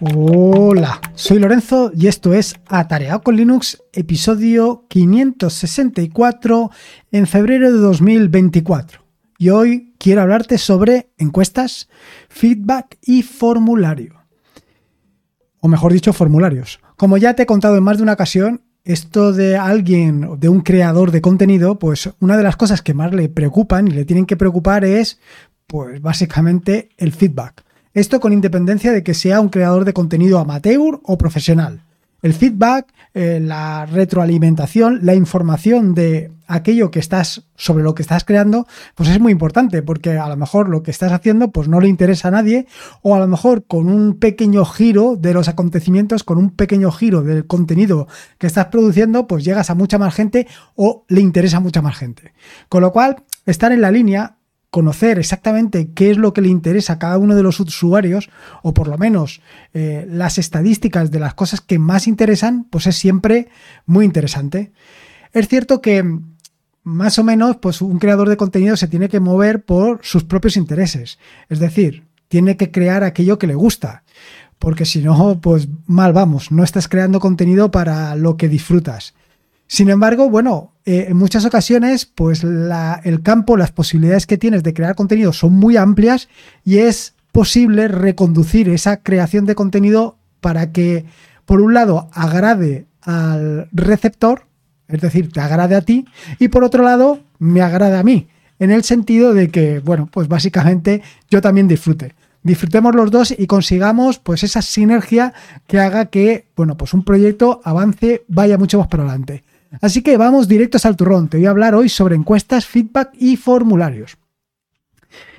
Hola, soy Lorenzo y esto es Atareado con Linux, episodio 564 en febrero de 2024. Y hoy quiero hablarte sobre encuestas, feedback y formulario. O mejor dicho, formularios. Como ya te he contado en más de una ocasión, esto de alguien, de un creador de contenido, pues una de las cosas que más le preocupan y le tienen que preocupar es, pues básicamente el feedback. Esto con independencia de que sea un creador de contenido amateur o profesional. El feedback, eh, la retroalimentación, la información de aquello que estás, sobre lo que estás creando, pues es muy importante, porque a lo mejor lo que estás haciendo, pues no le interesa a nadie, o a lo mejor con un pequeño giro de los acontecimientos, con un pequeño giro del contenido que estás produciendo, pues llegas a mucha más gente o le interesa a mucha más gente. Con lo cual, estar en la línea conocer exactamente qué es lo que le interesa a cada uno de los usuarios, o por lo menos eh, las estadísticas de las cosas que más interesan, pues es siempre muy interesante. Es cierto que más o menos, pues un creador de contenido se tiene que mover por sus propios intereses. Es decir, tiene que crear aquello que le gusta. Porque si no, pues mal vamos, no estás creando contenido para lo que disfrutas. Sin embargo, bueno, eh, en muchas ocasiones, pues el campo, las posibilidades que tienes de crear contenido son muy amplias y es posible reconducir esa creación de contenido para que, por un lado, agrade al receptor, es decir, te agrade a ti, y por otro lado, me agrade a mí, en el sentido de que, bueno, pues básicamente yo también disfrute disfrutemos los dos y consigamos pues esa sinergia que haga que, bueno, pues un proyecto avance, vaya mucho más para adelante. Así que vamos directos al turrón. Te voy a hablar hoy sobre encuestas, feedback y formularios.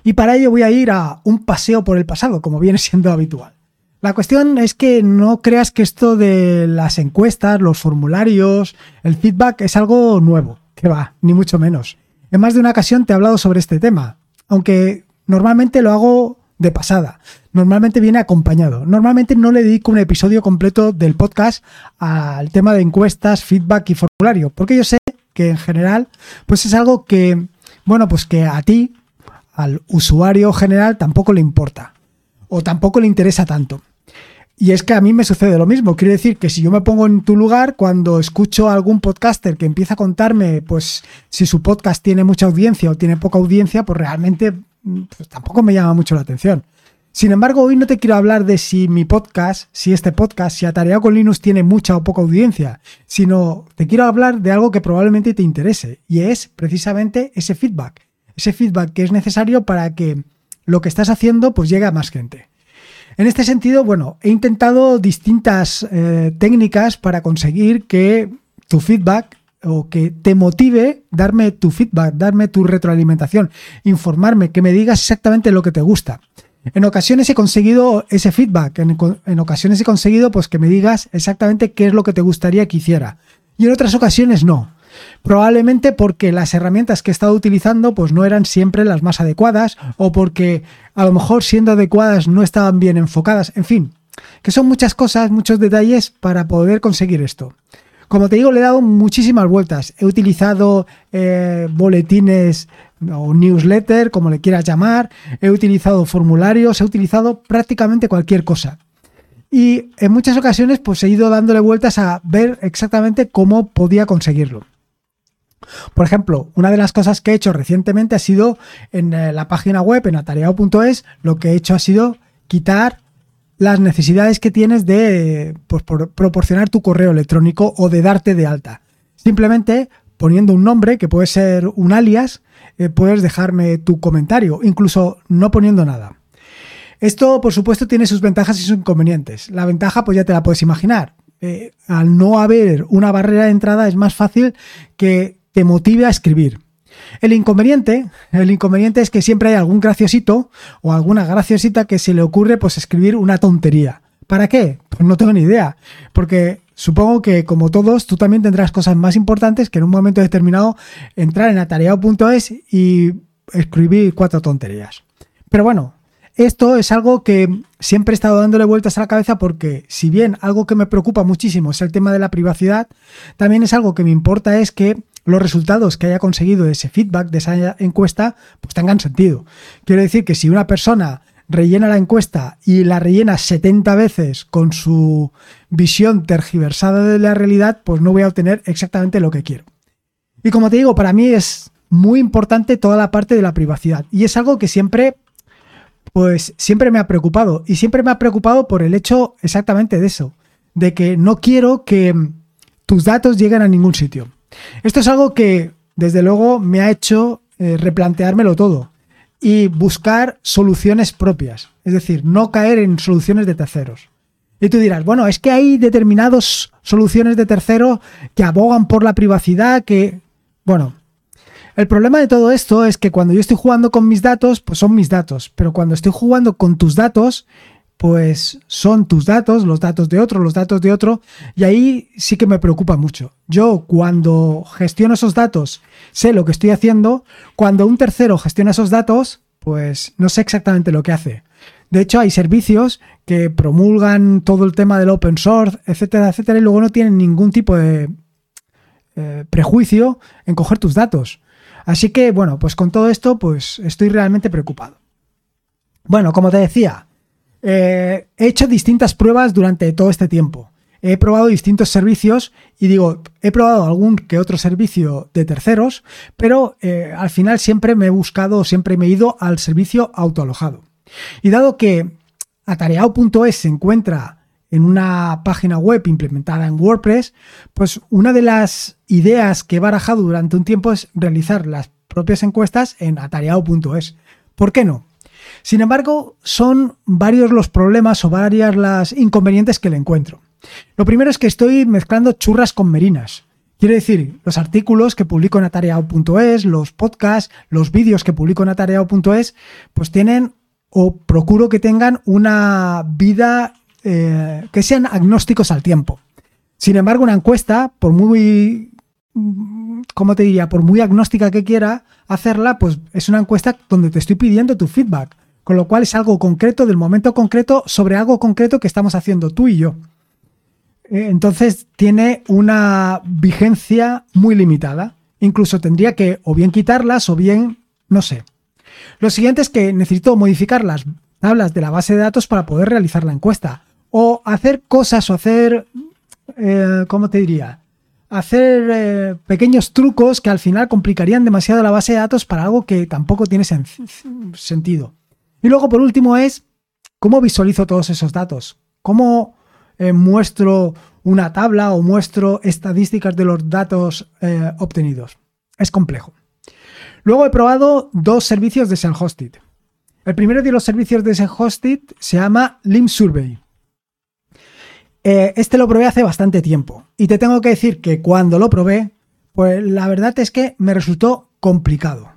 Y para ello voy a ir a un paseo por el pasado, como viene siendo habitual. La cuestión es que no creas que esto de las encuestas, los formularios, el feedback es algo nuevo, que va, ni mucho menos. En más de una ocasión te he hablado sobre este tema, aunque normalmente lo hago de pasada. Normalmente viene acompañado. Normalmente no le dedico un episodio completo del podcast al tema de encuestas, feedback y formulario, porque yo sé que en general, pues es algo que, bueno, pues que a ti, al usuario general, tampoco le importa o tampoco le interesa tanto. Y es que a mí me sucede lo mismo. Quiero decir que si yo me pongo en tu lugar, cuando escucho a algún podcaster que empieza a contarme, pues si su podcast tiene mucha audiencia o tiene poca audiencia, pues realmente pues tampoco me llama mucho la atención. Sin embargo, hoy no te quiero hablar de si mi podcast, si este podcast, si Atareado con Linux tiene mucha o poca audiencia, sino te quiero hablar de algo que probablemente te interese y es precisamente ese feedback. Ese feedback que es necesario para que lo que estás haciendo pues llegue a más gente. En este sentido, bueno, he intentado distintas eh, técnicas para conseguir que tu feedback o que te motive darme tu feedback, darme tu retroalimentación, informarme, que me digas exactamente lo que te gusta. En ocasiones he conseguido ese feedback, en, ocasiones he conseguido pues que me digas exactamente qué es lo que te gustaría que hiciera. Y en otras ocasiones no. Probablemente porque las herramientas que he estado utilizando pues no eran siempre las más adecuadas o porque a lo mejor siendo adecuadas no estaban bien enfocadas, en fin, que son muchas cosas, muchos detalles para poder conseguir esto. Como te digo, le he dado muchísimas vueltas. He utilizado eh, boletines o newsletter, como le quieras llamar. He utilizado formularios, he utilizado prácticamente cualquier cosa. Y en muchas ocasiones pues he ido dándole vueltas a ver exactamente cómo podía conseguirlo. Por ejemplo, una de las cosas que he hecho recientemente ha sido en eh, la página web, en atareado.es, lo que he hecho ha sido quitar las necesidades que tienes de pues, proporcionar tu correo electrónico o de darte de alta. Simplemente poniendo un nombre, que puede ser un alias, eh, puedes dejarme tu comentario, incluso no poniendo nada. Esto, por supuesto, tiene sus ventajas y sus inconvenientes. La ventaja, pues ya te la puedes imaginar. Eh, al no haber una barrera de entrada, es más fácil que te motive a escribir. El inconveniente, el inconveniente es que siempre hay algún graciosito o alguna graciosita que se le ocurre pues escribir una tontería. ¿Para qué? Pues no tengo ni idea, porque supongo que como todos tú también tendrás cosas más importantes que en un momento determinado entrar en atareado.es y escribir cuatro tonterías. Pero bueno, esto es algo que siempre he estado dándole vueltas a la cabeza porque si bien algo que me preocupa muchísimo es el tema de la privacidad, también es algo que me importa es que los resultados que haya conseguido ese feedback de esa encuesta pues tengan sentido. Quiero decir que si una persona rellena la encuesta y la rellena 70 veces con su visión tergiversada de la realidad, pues no voy a obtener exactamente lo que quiero. Y como te digo, para mí es muy importante toda la parte de la privacidad y es algo que siempre pues siempre me ha preocupado y siempre me ha preocupado por el hecho exactamente de eso, de que no quiero que tus datos lleguen a ningún sitio. Esto es algo que desde luego me ha hecho eh, replanteármelo todo y buscar soluciones propias, es decir, no caer en soluciones de terceros. Y tú dirás, bueno, es que hay determinadas soluciones de terceros que abogan por la privacidad, que, bueno, el problema de todo esto es que cuando yo estoy jugando con mis datos, pues son mis datos, pero cuando estoy jugando con tus datos, pues son tus datos, los datos de otro, los datos de otro, y ahí sí que me preocupa mucho. Yo cuando gestiono esos datos sé lo que estoy haciendo, cuando un tercero gestiona esos datos, pues no sé exactamente lo que hace. De hecho, hay servicios que promulgan todo el tema del open source, etcétera, etcétera, y luego no tienen ningún tipo de eh, prejuicio en coger tus datos. Así que, bueno, pues con todo esto, pues estoy realmente preocupado. Bueno, como te decía, eh, he hecho distintas pruebas durante todo este tiempo. He probado distintos servicios y digo, he probado algún que otro servicio de terceros, pero eh, al final siempre me he buscado, siempre me he ido al servicio autoalojado. Y dado que atareado.es se encuentra en una página web implementada en WordPress, pues una de las ideas que he barajado durante un tiempo es realizar las propias encuestas en atareado.es. ¿Por qué no? Sin embargo, son varios los problemas o varias las inconvenientes que le encuentro. Lo primero es que estoy mezclando churras con merinas. Quiere decir, los artículos que publico en atareado.es, los podcasts, los vídeos que publico en atareado.es, pues tienen o procuro que tengan una vida eh, que sean agnósticos al tiempo. Sin embargo, una encuesta, por muy, ¿cómo te diría? Por muy agnóstica que quiera hacerla, pues es una encuesta donde te estoy pidiendo tu feedback, con lo cual es algo concreto del momento concreto sobre algo concreto que estamos haciendo tú y yo. Eh, entonces tiene una vigencia muy limitada. Incluso tendría que o bien quitarlas o bien, no sé. Lo siguiente es que necesito modificar las tablas de la base de datos para poder realizar la encuesta o hacer cosas o hacer, eh, ¿cómo te diría? Hacer eh, pequeños trucos que al final complicarían demasiado la base de datos para algo que tampoco tiene sentido. Y luego, por último, es cómo visualizo todos esos datos. ¿Cómo eh, muestro una tabla o muestro estadísticas de los datos obtenidos? Es complejo. Luego he probado dos servicios de self-hosted. El primero de los servicios de self-hosted se llama Lim Survey. Eh, este lo probé hace bastante tiempo y te tengo que decir que cuando lo probé, pues la verdad es que me resultó complicado.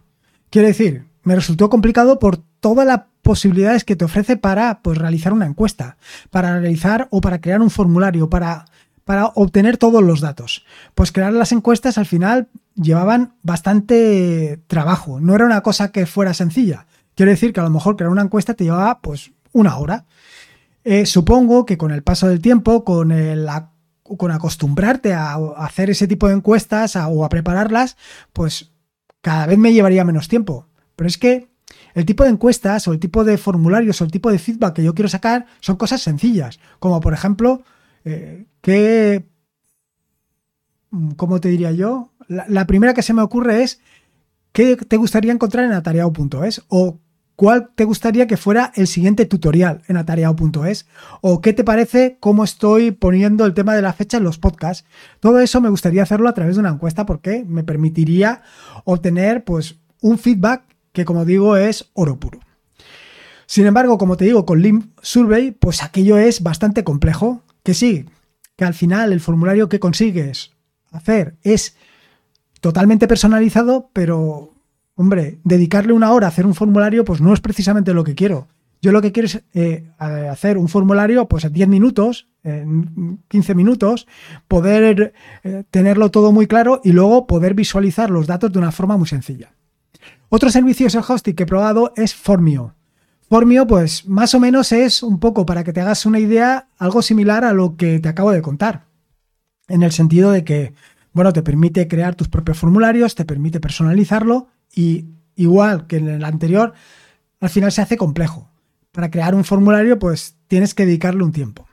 Quiero decir, me resultó complicado por todas las posibilidades que te ofrece para pues, realizar una encuesta, para realizar o para crear un formulario, para, para obtener todos los datos. Pues crear las encuestas al final llevaban bastante trabajo, no era una cosa que fuera sencilla. Quiero decir que a lo mejor crear una encuesta te llevaba pues una hora. Eh, supongo que con el paso del tiempo, con, el, con acostumbrarte a, hacer ese tipo de encuestas o a prepararlas, pues cada vez me llevaría menos tiempo. Pero es que el tipo de encuestas o el tipo de formularios o el tipo de feedback que yo quiero sacar son cosas sencillas, como por ejemplo, eh, ¿qué, ¿cómo te diría yo? La, la, primera que se me ocurre es ¿qué te gustaría encontrar en atareado.es? O cuál te gustaría que fuera el siguiente tutorial en atareado.es o qué te parece cómo estoy poniendo el tema de la fecha en los podcasts. Todo eso me gustaría hacerlo a través de una encuesta porque me permitiría obtener pues un feedback que como digo es oro puro. Sin embargo, como te digo, con Lim Survey, pues aquello es bastante complejo, que sí, que al final el formulario que consigues hacer es totalmente personalizado, pero hombre, dedicarle una hora a hacer un formulario, pues no es precisamente lo que quiero. Yo lo que quiero es eh, hacer un formulario pues en 10 minutos, en 15 minutos, poder eh, tenerlo todo muy claro y luego poder visualizar los datos de una forma muy sencilla. Otro servicio de hosting que he probado es Formio. Formio, pues más o menos es un poco, para que te hagas una idea, algo similar a lo que te acabo de contar. En el sentido de que, bueno, te permite crear tus propios formularios, te permite personalizarlo y igual que en el anterior, al final se hace complejo. para crear un formulario pues tienes que dedicarle un tiempo.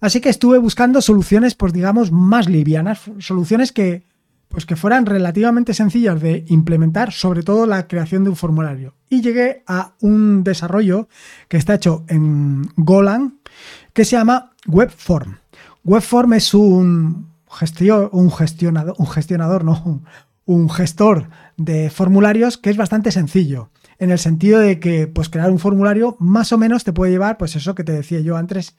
Así que estuve buscando soluciones pues digamos más livianas, soluciones que pues que fueran relativamente sencillas de implementar, sobre todo la creación de un formulario. Y llegué a un desarrollo que está hecho en Golang que se llama Webform. Webform es un, un gestionador, un gestionador, no, un gestor de formularios que es bastante sencillo en el sentido de que pues crear un formulario más o menos te puede llevar pues eso que te decía yo antes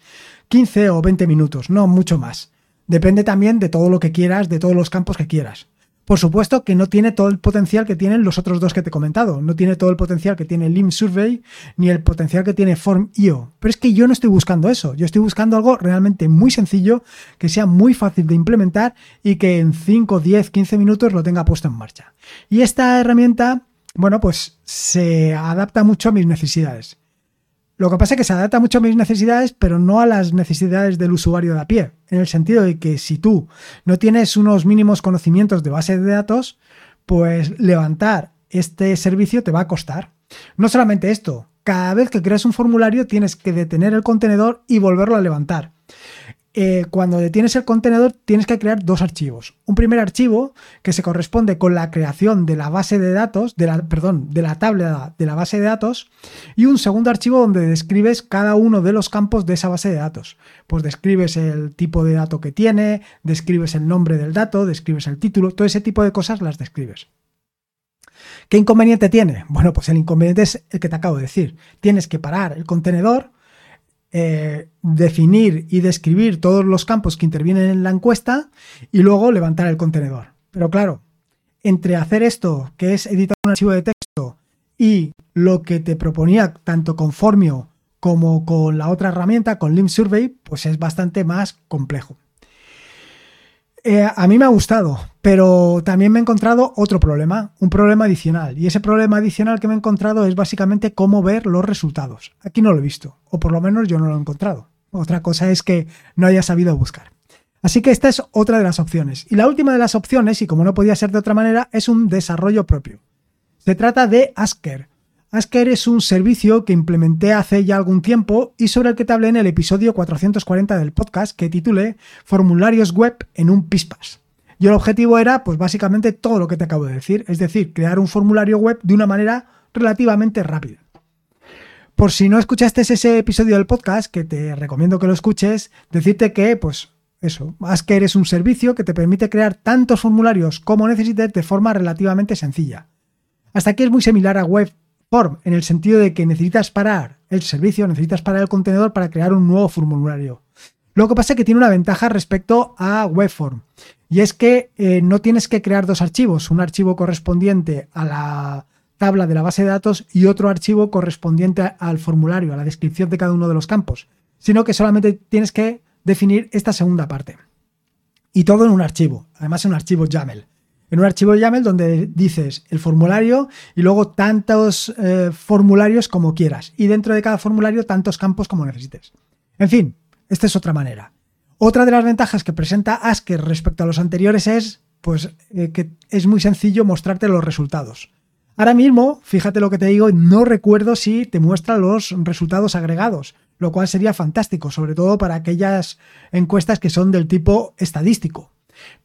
15 o 20 minutos, no mucho más. Depende también de todo lo que quieras, de todos los campos que quieras. Por supuesto que no tiene todo el potencial que tienen los otros dos que te he comentado. No tiene todo el potencial que tiene Lim Survey ni el potencial que tiene Form.io. Pero es que yo no estoy buscando eso. Yo estoy buscando algo realmente muy sencillo, que sea muy fácil de implementar y que en 5, 10, 15 minutos lo tenga puesto en marcha. Y esta herramienta, bueno, pues se adapta mucho a mis necesidades. Lo que pasa es que se adapta mucho a mis necesidades, pero no a las necesidades del usuario de a pie, en el sentido de que si tú no tienes unos mínimos conocimientos de base de datos, pues levantar este servicio te va a costar. No solamente esto, cada vez que creas un formulario tienes que detener el contenedor y volverlo a levantar. Eh, cuando detienes el contenedor tienes que crear dos archivos. Un primer archivo que se corresponde con la creación de la base de datos, de la, perdón, de la tabla de la base de datos, y un segundo archivo donde describes cada uno de los campos de esa base de datos. Pues describes el tipo de dato que tiene, describes el nombre del dato, describes el título, todo ese tipo de cosas las describes. ¿Qué inconveniente tiene? Bueno, pues el inconveniente es el que te acabo de decir. Tienes que parar el contenedor, eh, definir y describir todos los campos que intervienen en la encuesta y luego levantar el contenedor. Pero claro, entre hacer esto, que es editar un archivo de texto, y lo que te proponía tanto con Formio como con la otra herramienta, con Lim Survey, pues es bastante más complejo. Eh, a mí me ha gustado, pero también me he encontrado otro problema, un problema adicional. Y ese problema adicional que me he encontrado es básicamente cómo ver los resultados. Aquí no lo he visto, o por lo menos yo no lo he encontrado. Otra cosa es que no haya sabido buscar. Así que esta es otra de las opciones. Y la última de las opciones, y como no podía ser de otra manera, es un desarrollo propio. Se trata de Asker, Asker es un servicio que implementé hace ya algún tiempo y sobre el que te hablé en el episodio 440 del podcast que titulé Formularios web en un Pispas. Y el objetivo era, pues básicamente todo lo que te acabo de decir, es decir, crear un formulario web de una manera relativamente rápida. Por si no escuchaste ese episodio del podcast, que te recomiendo que lo escuches, decirte que, pues eso, Asker es un servicio que te permite crear tantos formularios como necesites de forma relativamente sencilla. Hasta aquí es muy similar a Web Form, en el sentido de que necesitas parar el servicio, necesitas parar el contenedor para crear un nuevo formulario. Lo que pasa es que tiene una ventaja respecto a Webform, y es que eh, no tienes que crear dos archivos, un archivo correspondiente a la tabla de la base de datos y otro archivo correspondiente al formulario, a la descripción de cada uno de los campos, sino que solamente tienes que definir esta segunda parte. Y todo en un archivo, además en un archivo YAML en un archivo YAML donde dices el formulario y luego tantos eh, formularios como quieras. Y dentro de cada formulario tantos campos como necesites. En fin, esta es otra manera. Otra de las ventajas que presenta Asker respecto a los anteriores es pues, eh, que es muy sencillo mostrarte los resultados. Ahora mismo, fíjate lo que te digo, no recuerdo si te muestra los resultados agregados, lo cual sería fantástico, sobre todo para aquellas encuestas que son del tipo estadístico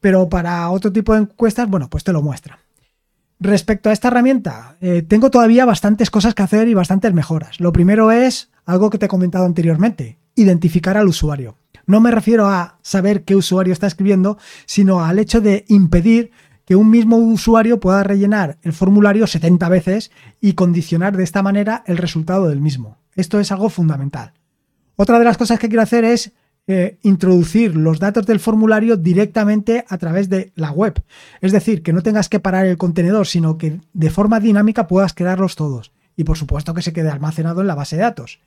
pero para otro tipo de encuestas, bueno, pues te lo muestra. Respecto a esta herramienta, eh, tengo todavía bastantes cosas que hacer y bastantes mejoras. Lo primero es algo que te he comentado anteriormente, identificar al usuario. No me refiero a saber qué usuario está escribiendo, sino al hecho de impedir que un mismo usuario pueda rellenar el formulario 70 veces y condicionar de esta manera el resultado del mismo. Esto es algo fundamental. Otra de las cosas que quiero hacer es eh, introducir los datos del formulario directamente a través de la web. Es decir, que no tengas que parar el contenedor, sino que de forma dinámica puedas crearlos todos. Y por supuesto que se quede almacenado en la base de datos.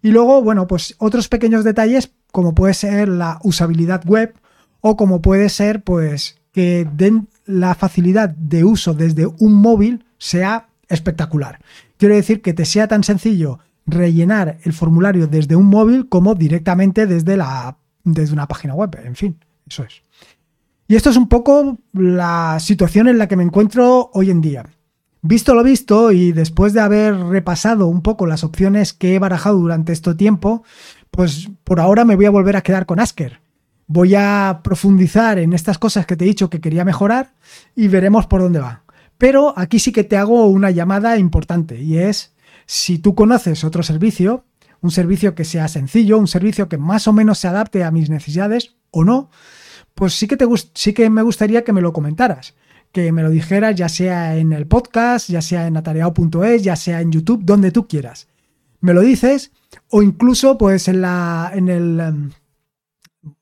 Y luego, bueno, pues otros pequeños detalles como puede ser la usabilidad web o como puede ser pues que den la facilidad de uso desde un móvil sea espectacular. Quiero decir que te sea tan sencillo rellenar el formulario desde un móvil como directamente desde, la, desde una página web. En fin, eso es. Y esto es un poco la situación en la que me encuentro hoy en día. Visto lo visto y después de haber repasado un poco las opciones que he barajado durante este tiempo, pues por ahora me voy a volver a quedar con Asker. Voy a profundizar en estas cosas que te he dicho que quería mejorar y veremos por dónde va. Pero aquí sí que te hago una llamada importante y es si tú conoces otro servicio, un servicio que sea sencillo, un servicio que más o menos se adapte a mis necesidades o no, pues sí que, te, sí que me gustaría que me lo comentaras, que me lo dijeras ya sea en el podcast, ya sea en atareado.es, ya sea en YouTube, donde tú quieras. Me lo dices o incluso pues en la en el em,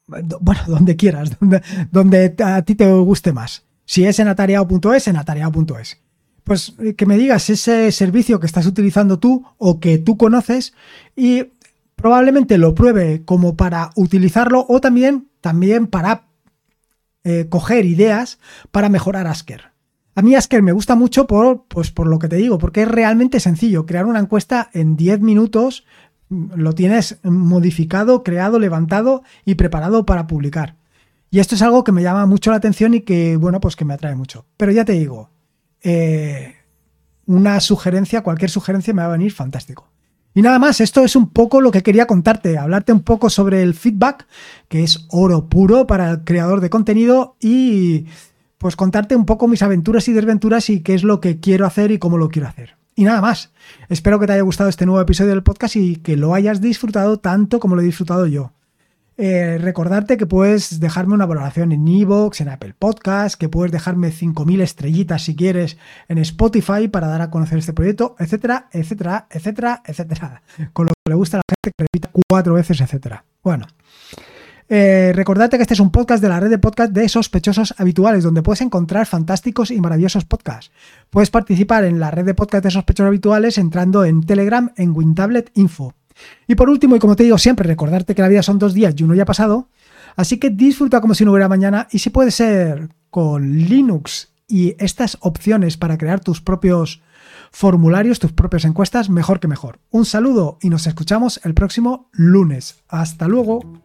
bueno, donde quieras, donde, donde a ti te guste más. Si es en atareado.es, en atareado.es. Pues eh, que me digas ese servicio que estás utilizando tú o que tú conoces y probablemente lo pruebe como para utilizarlo o también, también para eh, coger ideas para mejorar Asker. A mí Asker me gusta mucho por, pues por lo que te digo, porque es realmente sencillo. Crear una encuesta en 10 minutos mm, lo tienes modificado, creado, levantado y preparado para publicar. Y esto es algo que me llama mucho la atención y que, bueno, pues que me atrae mucho. Pero ya te digo, eh, una sugerencia, cualquier sugerencia me va a venir fantástico. Y nada más, esto es un poco lo que quería contarte, hablarte un poco sobre el feedback, que es oro puro para el creador de contenido y pues contarte un poco mis aventuras y desventuras y qué es lo que quiero hacer y cómo lo quiero hacer. Y nada más, espero que te haya gustado este nuevo episodio del podcast y que lo hayas disfrutado tanto como lo he disfrutado yo. Eh, recordarte que puedes dejarme una valoración en Evox, en Apple Podcast, que puedes dejarme 5.000 estrellitas si quieres en Spotify para dar a conocer este proyecto, etcétera, etcétera, etcétera, etcétera. Con lo que le gusta a la gente que repita cuatro veces, etcétera. Bueno. Eh, recordarte que este es un podcast de la red de podcast de sospechosos habituales, donde puedes encontrar fantásticos y maravillosos podcasts. Puedes participar en la red de podcast de sospechosos habituales entrando en Telegram en WinTablet Info. Y por último, y como te digo siempre, recordarte que la vida son dos días y uno ya ha pasado, así que disfruta como si no hubiera mañana y si puede ser con Linux y estas opciones para crear tus propios formularios, tus propias encuestas, mejor que mejor. Un saludo y nos escuchamos el próximo lunes. Hasta luego.